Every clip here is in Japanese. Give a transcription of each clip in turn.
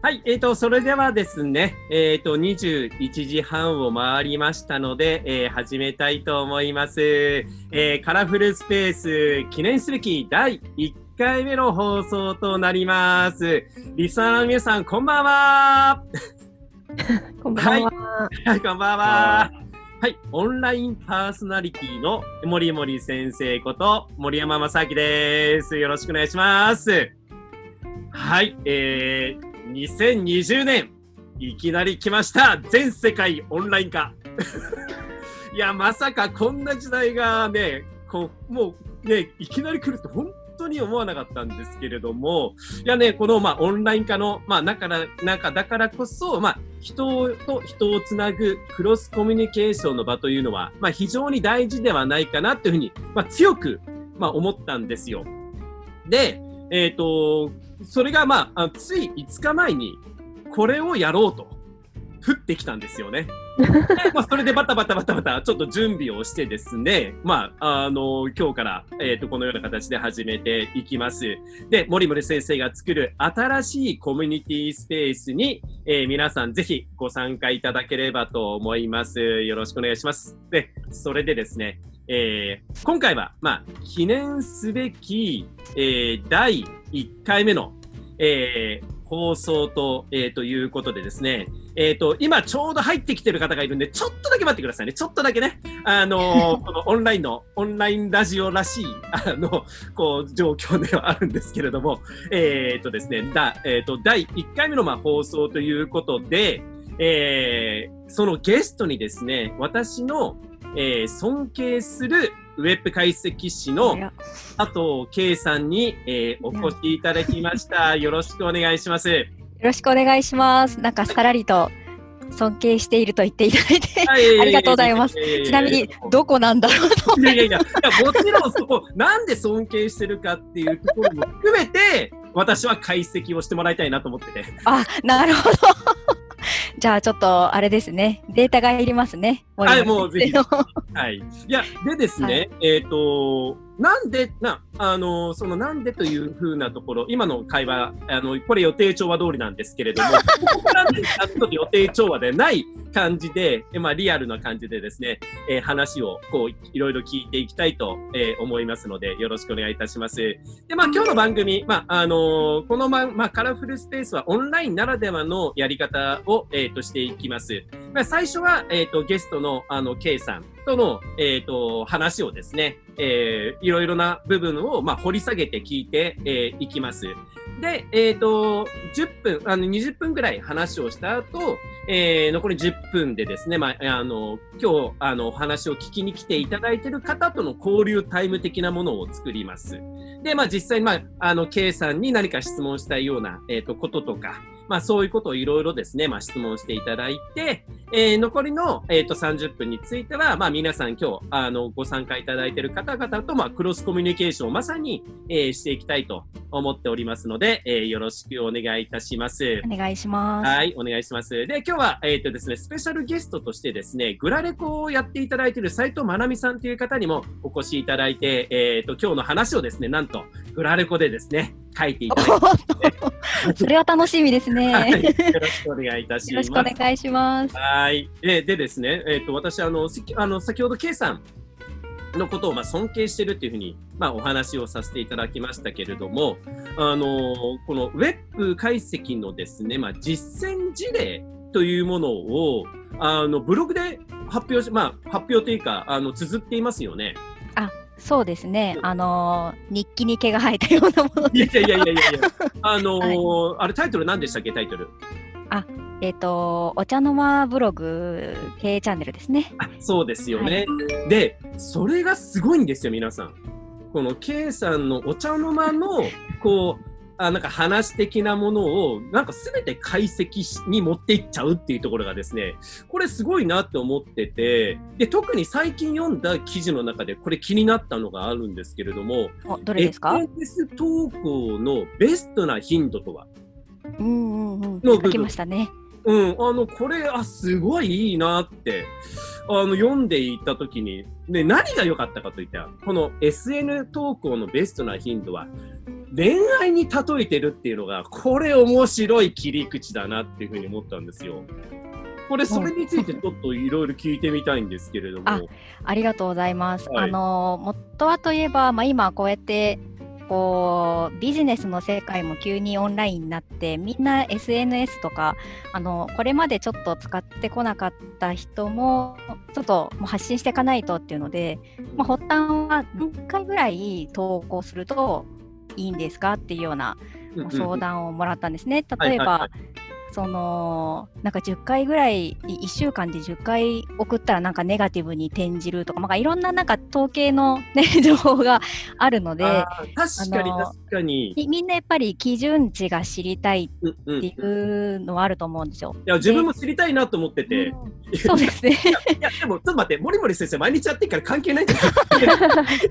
はい、えーと、それではですね、えっ、ー、と、21時半を回りましたので、えー、始めたいと思います。えー、カラフルスペース記念すべき第1回目の放送となります。リスナーの皆さん、こんばんは こんばんは。はい、こんばんは。はい、オンラインパーソナリティの森森先生こと森山正明です。よろしくお願いします。はい、えー、2020年、いきなり来ました。全世界オンライン化。いや、まさかこんな時代がね、こう、もうね、いきなり来るって本当に思わなかったんですけれども、いやね、この、まあ、オンライン化の、まあ、中だ、中だからこそ、まあ、人と人をつなぐクロスコミュニケーションの場というのは、まあ、非常に大事ではないかなというふうに、まあ、強く、まあ、思ったんですよ。で、えっ、ー、と、それがまあ、つい5日前に、これをやろうと、降ってきたんですよね。まあ、それでバタバタバタバタ、ちょっと準備をしてですね、まあ、あの、今日から、えっ、ー、と、このような形で始めていきます。で、森森先生が作る新しいコミュニティスペースに、えー、皆さんぜひご参加いただければと思います。よろしくお願いします。で、それでですね、えー、今回は、まあ、記念すべき、えー、第1回目の、えー、放送と、えー、ということでですね、えっ、ー、と、今ちょうど入ってきてる方がいるんで、ちょっとだけ待ってくださいね。ちょっとだけね。あのー、このオンラインの、オンラインラジオらしい、あの、こう、状況ではあるんですけれども、えっ、ー、とですね、だ、えっ、と、第1回目の、まあ、放送ということで、えー、そのゲストにですね、私の、えー、尊敬するウェブ解析士の佐藤圭さんに、えー、お越しいただきました。よろしくお願いします。よろしくお願いします。なんかさらりと尊敬していると言っていただいて、ありがとうございます。ちなみに、どこなんだろうと。いやいやいや、もちろんそこ、なんで尊敬してるかっていうところも含めて、私は解析をしてもらいたいなと思ってて。あ、なるほど。じゃあちょっとあれですね、データがいりますね。はい、もうぜひ。はい。いや、でですね、はい、えっ、ー、と、なんで、な、あの、そのなんでというふうなところ、今の会話、あの、これ予定調和通りなんですけれども、ここなんでちょっと予定調和でない感じで、まあ、リアルな感じでですね、えー、話を、こう、いろいろ聞いていきたいと、えー、思いますので、よろしくお願いいたします。で、まあ、今日の番組、まあ、あのー、このま、まあ、カラフルスペースはオンラインならではのやり方を、えっ、と、していきます。最初は、えっ、と、ゲストの、あの、K さんとの、えっ、と、話をですね、えー、いろいろな部分を、まあ、掘り下げて聞いて、えー、いきます。で、えっ、ー、と、10分、あの、20分ぐらい話をした後、えー、残り10分でですね、まあ、あの、今日、あの、お話を聞きに来ていただいている方との交流タイム的なものを作ります。で、まあ、実際、まあ、あの、K さんに何か質問したいような、えっ、ー、と、こととか、まあ、そういうことをいろいろですね、まあ、質問していただいて、えー、残りの、えーと、30分については、まあ、皆さん今日あのご参加いただいている方々と、まあ、クロスコミュニケーションをまさに、えー、していきたいと思っておりますので、えー、よろしくお願いいたします。お願いします。はい、お願いします。で、今日は、えっ、ー、とですね、スペシャルゲストとしてですね、グラレコをやっていただいている斉藤まなみさんという方にもお越しいただいて、えっ、ー、と、今日の話をですね、なんと、グラレコでですね、書いていただいて、それは楽しみですね、はい。よろしくお願いいたします。よろしくお願いします。はい。ででですね、えっ、ー、と、私、あの、あの先ほど、K さんのことをまあ尊敬しているというふうに、まあ、お話をさせていただきましたけれども、あのこのウェブ解析のですね、まあ、実践事例というものをあのブログで発表し、まあ、発表というかあの綴っていますよね。あそうですね、あのー、日記に毛が生えたようなものいやいやいやいやいや、あのーはい、あれタイトル何でしたっけ、タイトル。あえっ、ー、と、お茶の間ブログ経営チャンネルですね。あそうですよね、はい、で、それがすごいんですよ、皆さん。この K さんのお茶の間の、こう、あなんか話的なものを、なんかすべて解析に持っていっちゃうっていうところがですね、これすごいなって思ってて、で、特に最近読んだ記事の中でこれ気になったのがあるんですけれども、どれですか ?SNS 投稿のベストな頻度とは？うんうんうん。書きましたね。うん、あの、これ、あ、すごいいいなって、あの、読んでいたときに、で、何が良かったかといったら、この SN 投稿のベストな頻度は、恋愛に例えてるっていうのが、これ面白い切り口だなっていうふうに思ったんですよ。これ、それについてちょっといろいろ聞いてみたいんですけれども。あありがとうございます。はい、あの、元はといえば、まあ、今こうやってこうビジネスの世界も急にオンラインになってみんな SNS とかあのこれまでちょっと使ってこなかった人もちょっともう発信していかないとっていうので、まあ、発端は何回ぐらい投稿するといいんですか？っていうような相談をもらったんですね。例えば、そのなんか10回ぐらい1週間で10回送ったらなんかネガティブに転じるとか、まあ、いろんななんか統計の、ね、情報があるので確かに確かに。みんなやっぱり基準値が知りたいっていうのはあると思うんですよ。いや自分も知りたいなと思ってて、うん、そうですね。いやでもちょっと待って森森先生毎日やってから関係ないんですよ。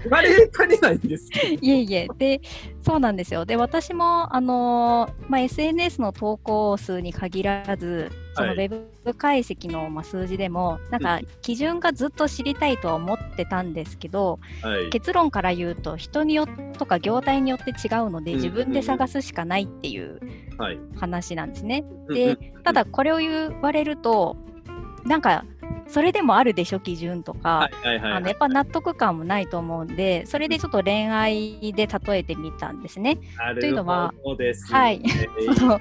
言われかねないんです いえいえ。でそうなんですよ。で私もあの、まあ、SNS の投稿数にに限らず、そのウェブ解析のま数字でも、なんか基準がずっと知りたいとは思ってたんですけど、はい、結論から言うと、人によってとか業態によって違うので、自分で探すしかないっていう話なんですね。で、ただこれを言われると、なんかそれでもあるでしょ基準とか、やっぱ納得感もないと思うんでそれでちょっと恋愛で例えてみたんですね。というのは、はい、その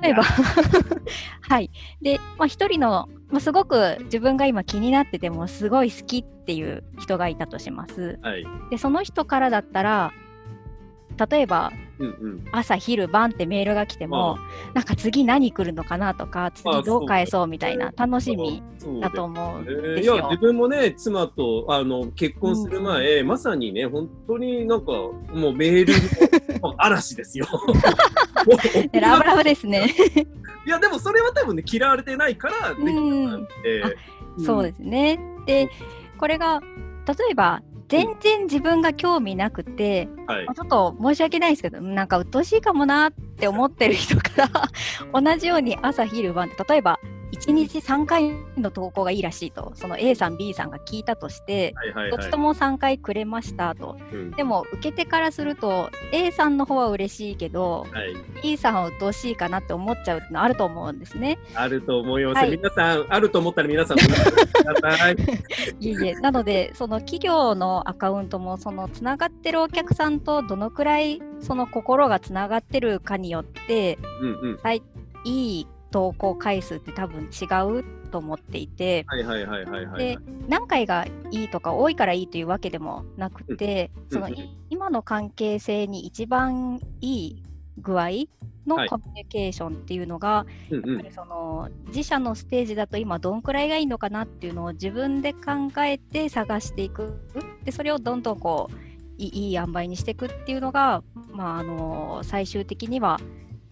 例えば はい。で、まあ、一人の、まあ、すごく自分が今気になっててもすごい好きっていう人がいたとします。はい、でその人からだったら例えば、うんうん、朝昼晩ってメールが来ても、なんか次何来るのかなとか次どう返そうみたいな楽しみだと思うんですよ。いや自分もね妻とあの結婚する前、うん、まさにね本当になんかもうメールの 嵐ですよ。ラブラブですね。いやでもそれは多分ね嫌われてないからできたんで、うん、そうですね。でこれが例えば全然自分が興味なくて、はい、ちょっと申し訳ないですけどなんか鬱陶しいかもなって思ってる人から 同じように朝昼晩って例えば1日3回の投稿がいいらしいと。その A さん B さんが聞いたとして、どっちとも3回くれましたと、うん、でも受け手からすると A さんの方は嬉しいけど、はい、B さんは鬱陶しいかなって思っちゃうってのあると思うんですね。あると思います、はい、皆さんあると思ったら皆さん いえいえ。なのでその企業のアカウントもそのつながってるお客さんとどのくらいその心がつながってるかによって、うんうん、いい投稿回数って多分違うと思っていて。で何回がいいとか多いからいいというわけでもなくて、うん、その、うん、今の関係性に一番いい具合のコミュニケーションっていうのが、はい、やっぱりその自社のステージだと今どんくらいがいいのかなっていうのを自分で考えて探していく。でそれをどんどんこういい塩梅にしていくっていうのが、まあ、あの最終的には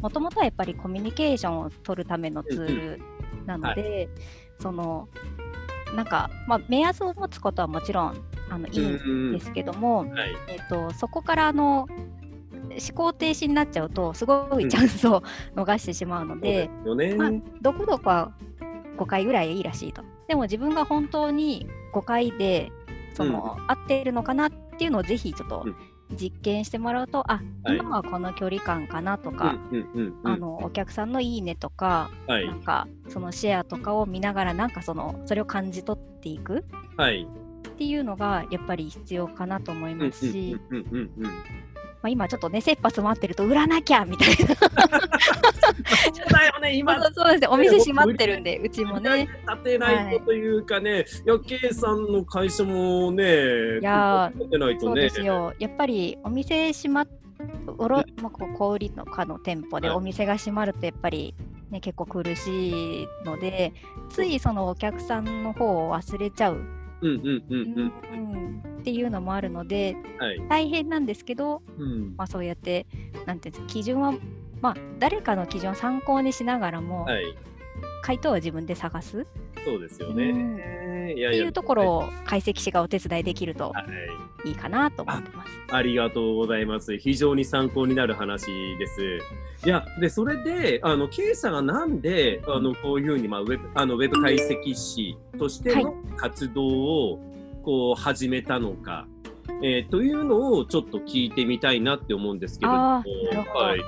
もともとはやっぱりコミュニケーションを取るためのツールなので、はい、そのなんか、まあ、目安を持つことはもちろんあのいいんですけども、はい、えーと、そこからあの思考停止になっちゃうとすごいチャンスを逃してしまうので、うんまあ、どこどこは5回ぐらいいいらしいと。でも自分が本当に5回でその、うん、合っているのかなっていうのをぜひちょっと実験してもらうとあ、はい、今はこの距離感かなとか、あのお客さんのいいねとか、はい、なんかそのシェアとかを見ながらなんかそのそれを感じ取っていく、はい、っていうのがやっぱり必要かなと思いますし、まあ、今ちょっとね、切羽詰まってると売らなきゃみたいな。そうだよね、今。そうですね、お店閉まってるんで、うちもね。立てないとというかね、はい、いや、K さんの会社もね、いや、立てないとね。そうですよ。やっぱりお店閉まっおろ、まあ、こう小売のかの店舗でお店が閉まるとやっぱり、ね、結構苦しいのでついそのお客さんの方を忘れちゃうっていうのもあるので、はい、大変なんですけど、うん、まあ、そうやってなんて基準は、まあ、誰かの基準を参考にしながらも、はい、回答は自分で探す。そうですよね、うん、っていうところを解析士がお手伝いできるといいかなと思ってます。ありがとうございます。非常に参考になる話です。いや、で、それで、あの、ケイさんがなんで、あの、こういうふうに、まあ、ウェブ、あの、ウェブ解析士としての活動を、こう、始めたのか。えー、というのをちょっと聞いてみたいなって思うんですけどあはい、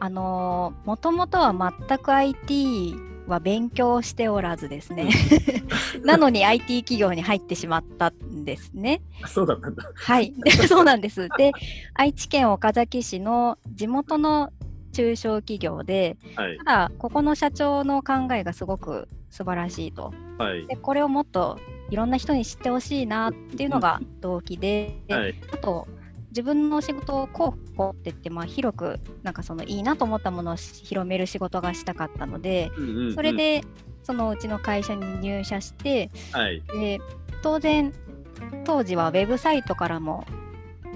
あのもともとは全く IT は勉強しておらずですね なのに IT 企業に入ってしまったんですね。そうだったんだ。はい、そうなんです。で、愛知県岡崎市の地元の中小企業で、はい、ただここの社長の考えがすごく素晴らしいと。はい、でこれをもっといろんな人に知ってほしいなっていうのが動機で、はい、あと自分の仕事を広報って言って、まあ、広くなんかそのいいなと思ったものを広める仕事がしたかったので、うんうんうん、それでそのうちの会社に入社して、はい、で当然当時はウェブサイトからも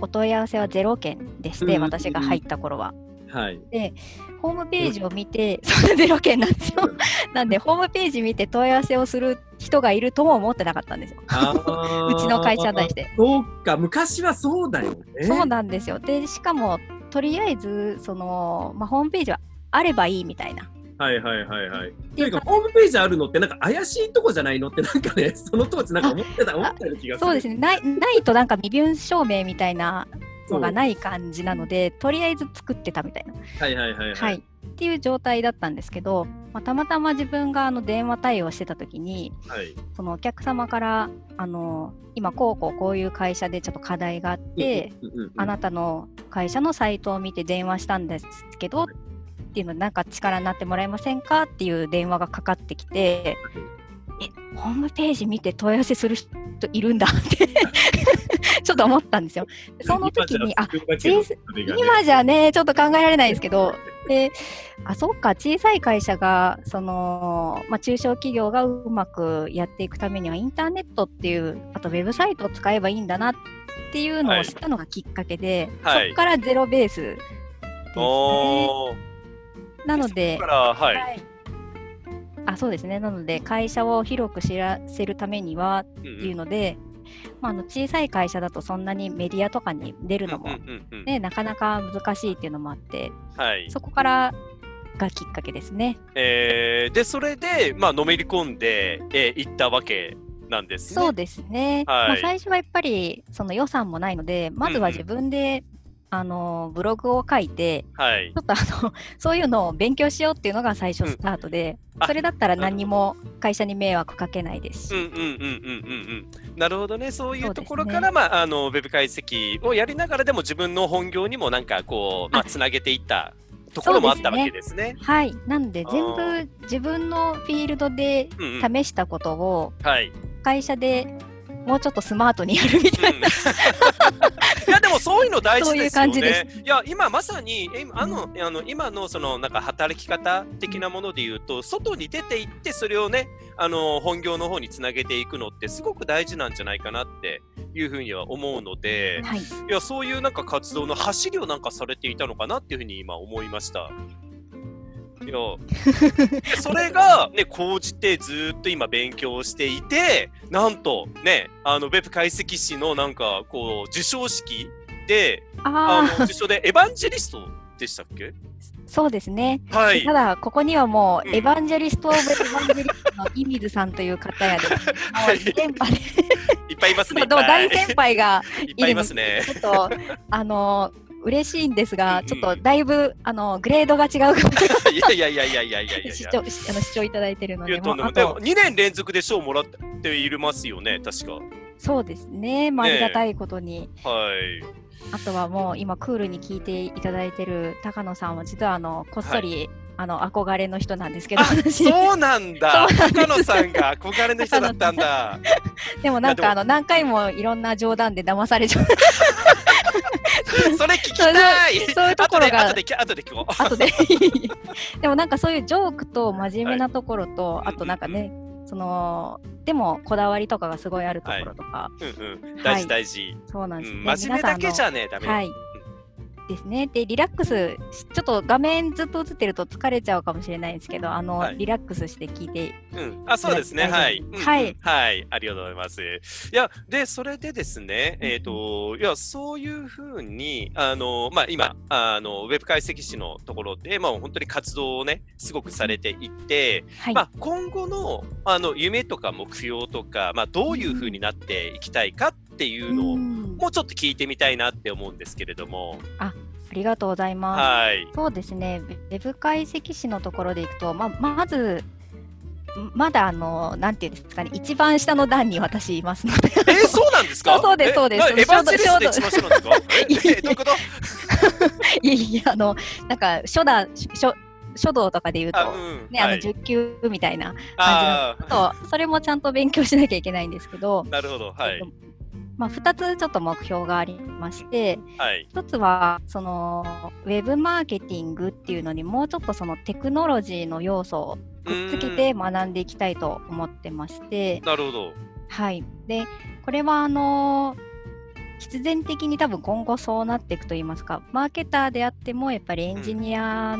お問い合わせは0件でして、うんうんうん、私が入った頃は。はい、でホームページを見て、それでロケ なんですよ。なんで、ホームページ見て問い合わせをする人がいるとも思ってなかったんですよ。うちの会社に対して。そうか、昔はそうだよね。そうなんですよ。で、しかも、とりあえず、その、まあ、ホームページはあればいいみたいな。はいはいはいはい。というか、ホームページあるのって、なんか怪しいとこじゃないのって、なんかね、その当時なんか思ってた、思ったような気がする。そうですね。ないないと、なんか身分証明みたいなのがない感じなので、とりあえず作ってたみたいな。はいはいはい、はい、はい。っていう状態だったんですけど、まあ、たまたま自分があの電話対応してた時に、はい、そのお客様からあの今こうこうこういう会社でちょっと課題があって、あなたの会社のサイトを見て電話したんですけど、っていうのなんか力になってもらえませんかっていう電話がかかってきて、えホームページ見て問い合わせする人いるんだって ちょっと思ったんですよ。その時に、あ、今じゃね、ちょっと考えられないですけど、で、あ、そっか、小さい会社が、その、まあ、中小企業がうまくやっていくためには、インターネットっていう、あとウェブサイトを使えばいいんだなっていうのを知ったのがきっかけで、はい、そこからゼロベースですね。なので、はい、はい。あそうですね。なので会社を広く知らせるためにはっていうので、うんまあ、あの小さい会社だとそんなにメディアとかに出るのも、ねなかなか難しいっていうのもあって、はい、そこからがきっかけですね。えー、でそれで、まあのめり込んで、えー、行ったわけなんですね。そうですね。はい、まあ、最初はやっぱりその予算もないのでまずは自分であのブログを書いて、はい、ちょっとあのそういうのを勉強しようっていうのが最初スタートで、うん、それだったら何も会社に迷惑かけないですし。なるほどね、そういうところから、ね、まあ、あのウェブ解析をやりながらでも自分の本業にもなんかこう、まあ、つなげていったところもあったわけですね。すね。はい、なんで全部自分のフィールドで試したことを会社でもうちょっとスマートにやるみたいな、うん、いやでもそういうの大事ですよね。いや今まさにあの、うん、あの今のそのなんか働き方的なもので言うと外に出ていってそれをねあの本業の方につなげていくのってすごく大事なんじゃないかなっていうふうには思うので、はい、いやそういうなんか活動の走りをなんかされていたのかなっていうふうに今思いました。いや それがね講じてずっと今勉強していてなんとねあのウェブ解析士のなんかこう授賞式であの受賞でエヴァンジェリストでしたっけ？そうですね。はい。ただ、ここにはもう、エヴァンジェリスト・オブ・エヴァンジェリストのイミズさんという方やで、はい、先輩いっぱいいますね。大先輩がいっぱいいますね。ちょっと、あのー嬉しいんですが、ちょっとだいぶあのグレードが違う いやいやいやいやいやいや視聴あの視聴いただいてるので、でも2年連続で賞もらっていますよね、確か。そうですね、まあ、ありがたいことに。はい。あとはもう今クールに聞いていただいてる高野さんは実はあのこっそり、はいあの憧れの人なんですけど、そうなんだ。高野さんが憧れの人だったんだ。でもなんかあの何回もいろんな冗談で騙されちゃう。それ聞きたい。そういうところが。後で後で聞こう。後で。でもなんかそういうジョークと真面目なところと、はい、あとなんかね、そのでもこだわりとかがすごいあるところとか、はいうんうん、大事大事、そうなんです、ね、真面目だけじゃねダメ、はい、ですね。で、リラックス、ちょっと画面ずっと映ってると疲れちゃうかもしれないんですけど、あの、はい、リラックスして聞いて。うん、あ、そうですね。はい。はい、はい。ありがとうございます。いや、で、それでですね、えっ、ー、と、いや、そういうふうに、あの、まあ、今、あの、ウェブ解析士のところで、まあ、本当に活動をね、すごくされていて、はい、まあ、今後の、あの、夢とか目標とか、まあ、どういうふうになっていきたいかっっっていうのを、もうちょっと聞いてみたいなって思うんですけれども。あありがとうございます。はい、そうですね、ウェブ解析士のところでいくと、ままず、まだあの、なんていうんですかね、一番下の段に私いますので。えー、そうなんですか？そうです、そうです。エヴァンジェリストで一番下なんですか？いや いや、あの、なんか、初段、初、書道とかで言うと、うんね、あの10級みたいな感じのと、それもちゃんと勉強しなきゃいけないんですけど、なるほど、はい。まあ、2つちょっと目標がありまして、はい、1つはそのウェブマーケティングっていうのにもうちょっとそのテクノロジーの要素をくっつけて学んでいきたいと思ってまして。なるほど、はい、でこれはあの必然的に多分今後そうなっていくといいますかマーケターであってもやっぱりエンジニア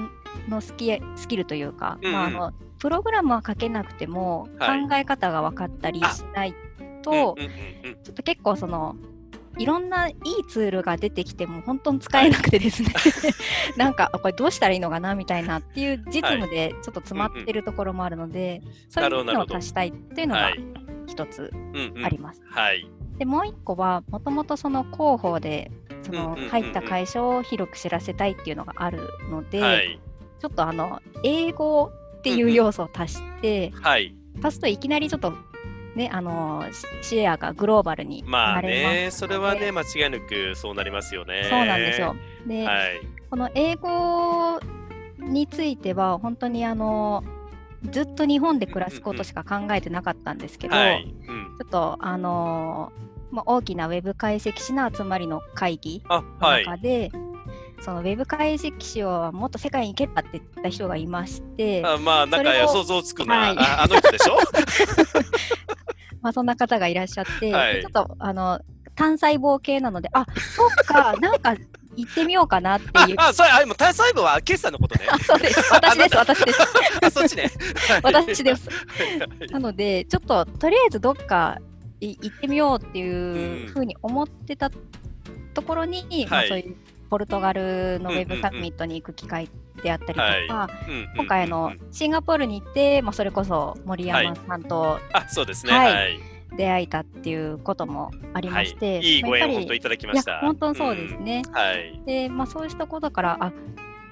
のスキ,、スキルというか、うん、まあ、あのプログラムは書けなくても考え方が分かったりしないと、ちょっと結構そのいろんないいツールが出てきても本当に使えなくてですね。なんかこれどうしたらいいのかなみたいなっていう実務でちょっと詰まってるところもあるので、はいうんうん、そういうのを足したいっていうのが一つあります。はい、でもう一個はもともとその広報でその入った会社を広く知らせたいっていうのがあるので、はい、ちょっとあの英語っていう要素を足して、はい、足すといきなりちょっとね、あのシェアがグローバルにまあね、それはね、間違いなくそうなりますよね。そうなんですよ。で、はい、この英語については、本当にあのずっと日本で暮らすことしか考えてなかったんですけど、ちょっとあのまあ、大きなウェブ解析士の集まりの会議の中で、そのウェブ解析士をもっと世界に行けばって言った人がいまして、あまあ、なんか想像つくな、はい、ああの人でしょ？まあそんな方がいらっしゃって、はい、ちょっとあの単細胞系なので、あそっか、なんか行ってみようかなっていう。あ、それ、あ、も単細胞は決算のことね。あ、そうです。私です、私です。あ、そっちね。私です。なので、ちょっととりあえずどっか行ってみようっていうふうに思ってたところに、うん、まあ、そういうポルトガルのウェブサミットに行く機会であったりとか、はい、今回あのシンガポールに行って、まあ、それこそ森山さんと、はい、あそうですね、はい、出会えたっていうこともありまして、い。いご縁を本当いただきました。本当そうですね。うん、はい、で、まあ、そうしたことからあ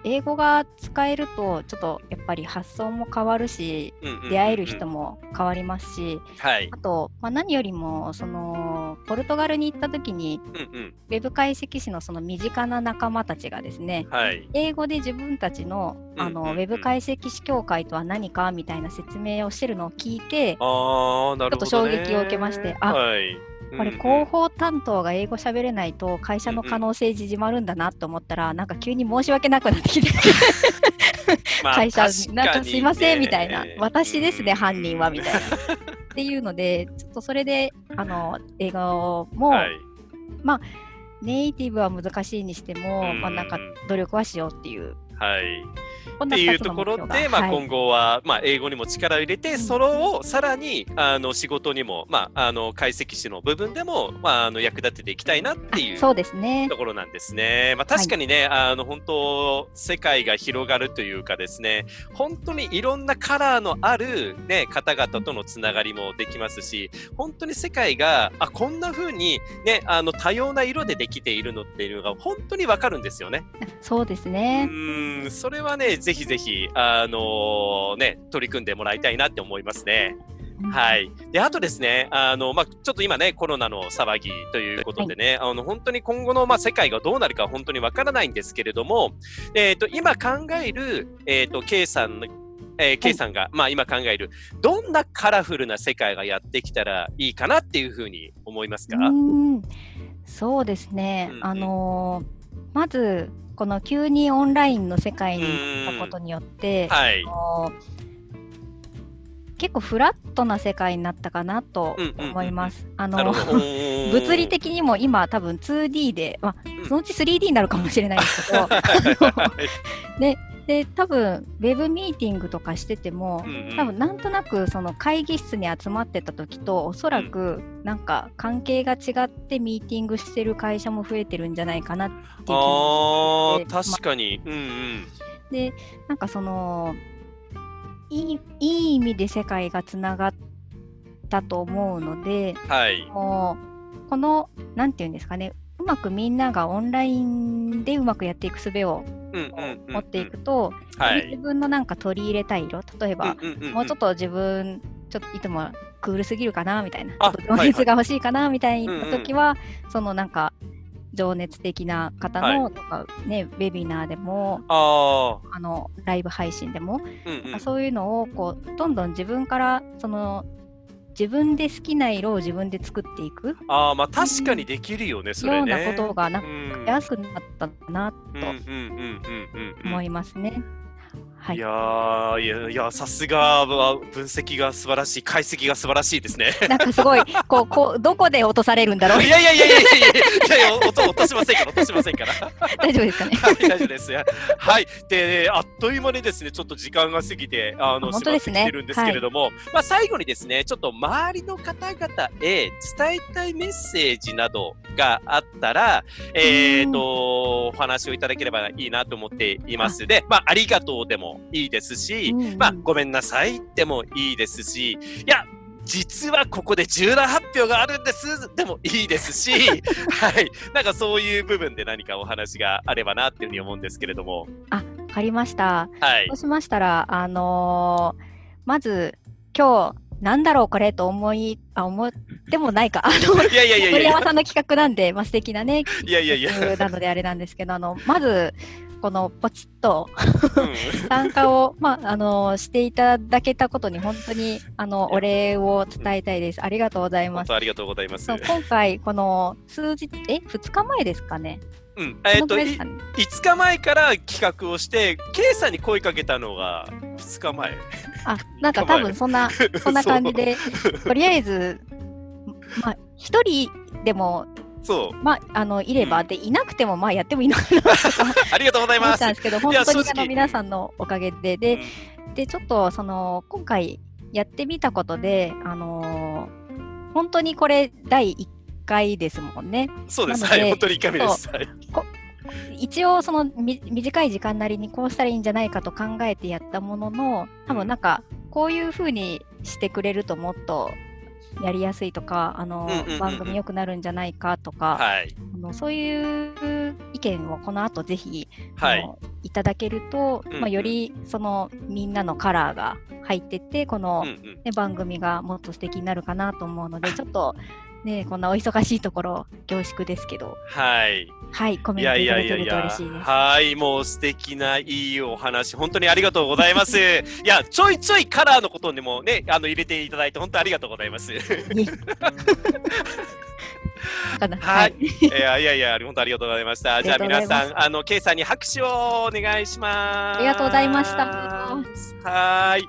英語が使えるとちょっとやっぱり発想も変わるし、出会える人も変わりますし、はい、あと、まあ、何よりもそのポルトガルに行った時に、うんうん、ウェブ解析士のその身近な仲間たちがですね、はい、英語で自分たちのあの、ウェブ解析士協会とは何かみたいな説明をしてるのを聞いて、あちょっと衝撃を受けまして、あ、はいこれ広報担当が英語喋れないと会社の可能性縮まるんだなと思ったら、なんか急に申し訳なくなってきて。会社、なんかすいませんみたいな、私ですね、犯人はみたいな。っていうので、ちょっとそれで、あの、英語も、はい、まあ、ネイティブは難しいにしても、まあ、なんか努力はしようっていう。はい。っていうところで、まあ、今後は、まあ、英語にも力を入れて、それをさらにあの仕事にも、まあ、あの解析士の部分でも、まあ、あの役立てていきたいなっていうそうですね。ところなんですね。まあ、確かにね、あの本当世界が広がるというかですね本当にいろんなカラーのある、ね、方々とのつながりもできますし本当に世界があこんな風にねあの多様な色でできているのっていうのが本当にわかるんですよね。そうですね。うんそれはねぜひぜひ、あのー、ね、取り組んでもらいたいなって思いますね。はい。で、あとですね、あの、まあ、ちょっと今ね、コロナの騒ぎということでね、はい、あの、本当に今後の、まあ、世界がどうなるか本当にわからないんですけれども、えっ、ー、と、今考える、えっ、ー、と、K さんえー、K さんが、まあ、今考えるどんなカラフルな世界がやってきたらいいかなっていうふうに思いますか？そうですね、うんうん、あのーまずこの急にオンラインの世界に行ったことによって、はい、結構フラットな世界になったかなと思います。あの 物理的にも今多分 2D で、まあ、そのうち 3D になるかもしれないですけど、ね、で多分ウェブミーティングとかしてても、うんうん、多分なんとなくその会議室に集まってた時とおそらくなんか関係が違ってミーティングしてる会社も増えてるんじゃないかなっていう気あ確かに、まうんうん、でなんかそのいいいい意味で世界がつながったと思うので、はい、もうこの何て言うんですかねうまくみんながオンラインでうまくやっていく術を持っていくと、自分のなんか取り入れたい色例えば、もうちょっと自分ちょっといつもクールすぎるかなみたいな情熱が欲しいかなみたいな時は、そのなんか情熱的な方の、はい、とかねウェビナーでもあのライブ配信でも、うんうん、そういうのをこうどんどん自分からその自分で好きな色を自分で作っていくああまあ確かにできるよね、それね。ようなことがなんかやすくなったなと思いますね。はい、いやいやいやさすが分析が素晴らしい解析が素晴らしいですね。なんかすごいこうこうどこで落とされるんだろう。いやいやいやいやいやいやいや落と落としませんから落としませんから。大丈夫ですかね。はい大丈夫ですよ。はいであっという間にですねちょっと時間が過ぎてあの本当ですね。てるんですけれども、はい、まあ最後にですねちょっと周りの方々へ伝えたいメッセージなどがあったらえっ、ー、とお話をいただければいいなと思っています。でまあありがとうでもいいですし、うんうん、まあ、ごめんなさいでもいいですし、いや、実はここで重大発表があるんですでもいいですし、はい、なんかそういう部分で何かお話があればなっていうふうに思うんですけれども。あ、わかりました。はい、そうしましたら、あのー、まず今日なんだろうこれと思い、あ、思ってもないか。あの、いやいやいや森山さんの企画なんで、まあ、素敵なね、いやいやいや。なのであれなんですけど、あの、まず、このポチッと参加を、まあ、あのしていただけたことに本当にあのお礼を伝えたいです。ありがとうございます。ありがとうございます。今回この数日え2日前ですかね？うん、えっ、ー、と、5日前から企画をして、K さんに声かけたのが2日前。あ、なんか多分そんな、そんな感じで、とりあえず、まあ、一人でもそう。まあ、あの、いれば、うん、で、いなくても、まあ、やってもいいのかな ありがとうございます。んですけど、本当にあの皆さんのおかげで、で、うん、で、ちょっと、その、今回やってみたことで、あのー、本当にこれ、第1回ですもんね。そうです。はい、本当に1回目です。一応その短い時間なりにこうしたらいいんじゃないかと考えてやったものの多分なんかこういうふうにしてくれるともっとやりやすいとかあの、番組良くなるんじゃないかとか、はい、あのそういう意見をこの後ぜひ、はい、いただけると、まあ、よりそのみんなのカラーが入っててこの、ね、番組がもっと素敵になるかなと思うので ちょっとね、こんなお忙しいところ恐縮ですけど、はい、はい、コメントいただけると嬉しいです。はい、もう素敵ないいお話、本当にありがとうございます。いや、ちょいちょいカラーのことにもね、あの入れていただいて本当ありがとうございます。はい。いやいやいや、本当ありがとうございました。じゃあ皆さん、あの、ケイさんに拍手をお願いします。ありがとうございました。はい。